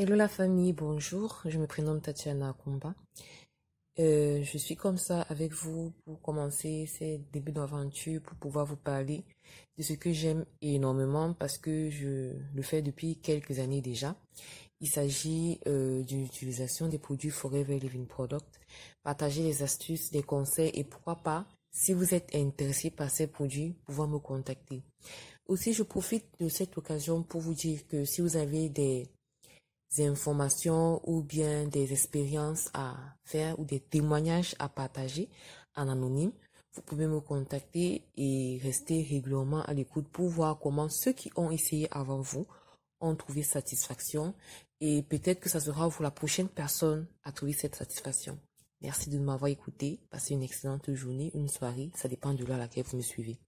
Hello la famille, bonjour. Je me prénomme Tatiana Kumba. Euh, je suis comme ça avec vous pour commencer ces débuts d'aventure, pour pouvoir vous parler de ce que j'aime énormément parce que je le fais depuis quelques années déjà. Il s'agit euh, d'une utilisation des produits Forever Living Product, partager les astuces, les conseils et pourquoi pas, si vous êtes intéressé par ces produits, pouvoir me contacter. Aussi, je profite de cette occasion pour vous dire que si vous avez des informations ou bien des expériences à faire ou des témoignages à partager en anonyme, vous pouvez me contacter et rester régulièrement à l'écoute pour voir comment ceux qui ont essayé avant vous ont trouvé satisfaction et peut-être que ça sera vous la prochaine personne à trouver cette satisfaction. Merci de m'avoir écouté. Passez une excellente journée, une soirée. Ça dépend de l'heure à laquelle vous me suivez.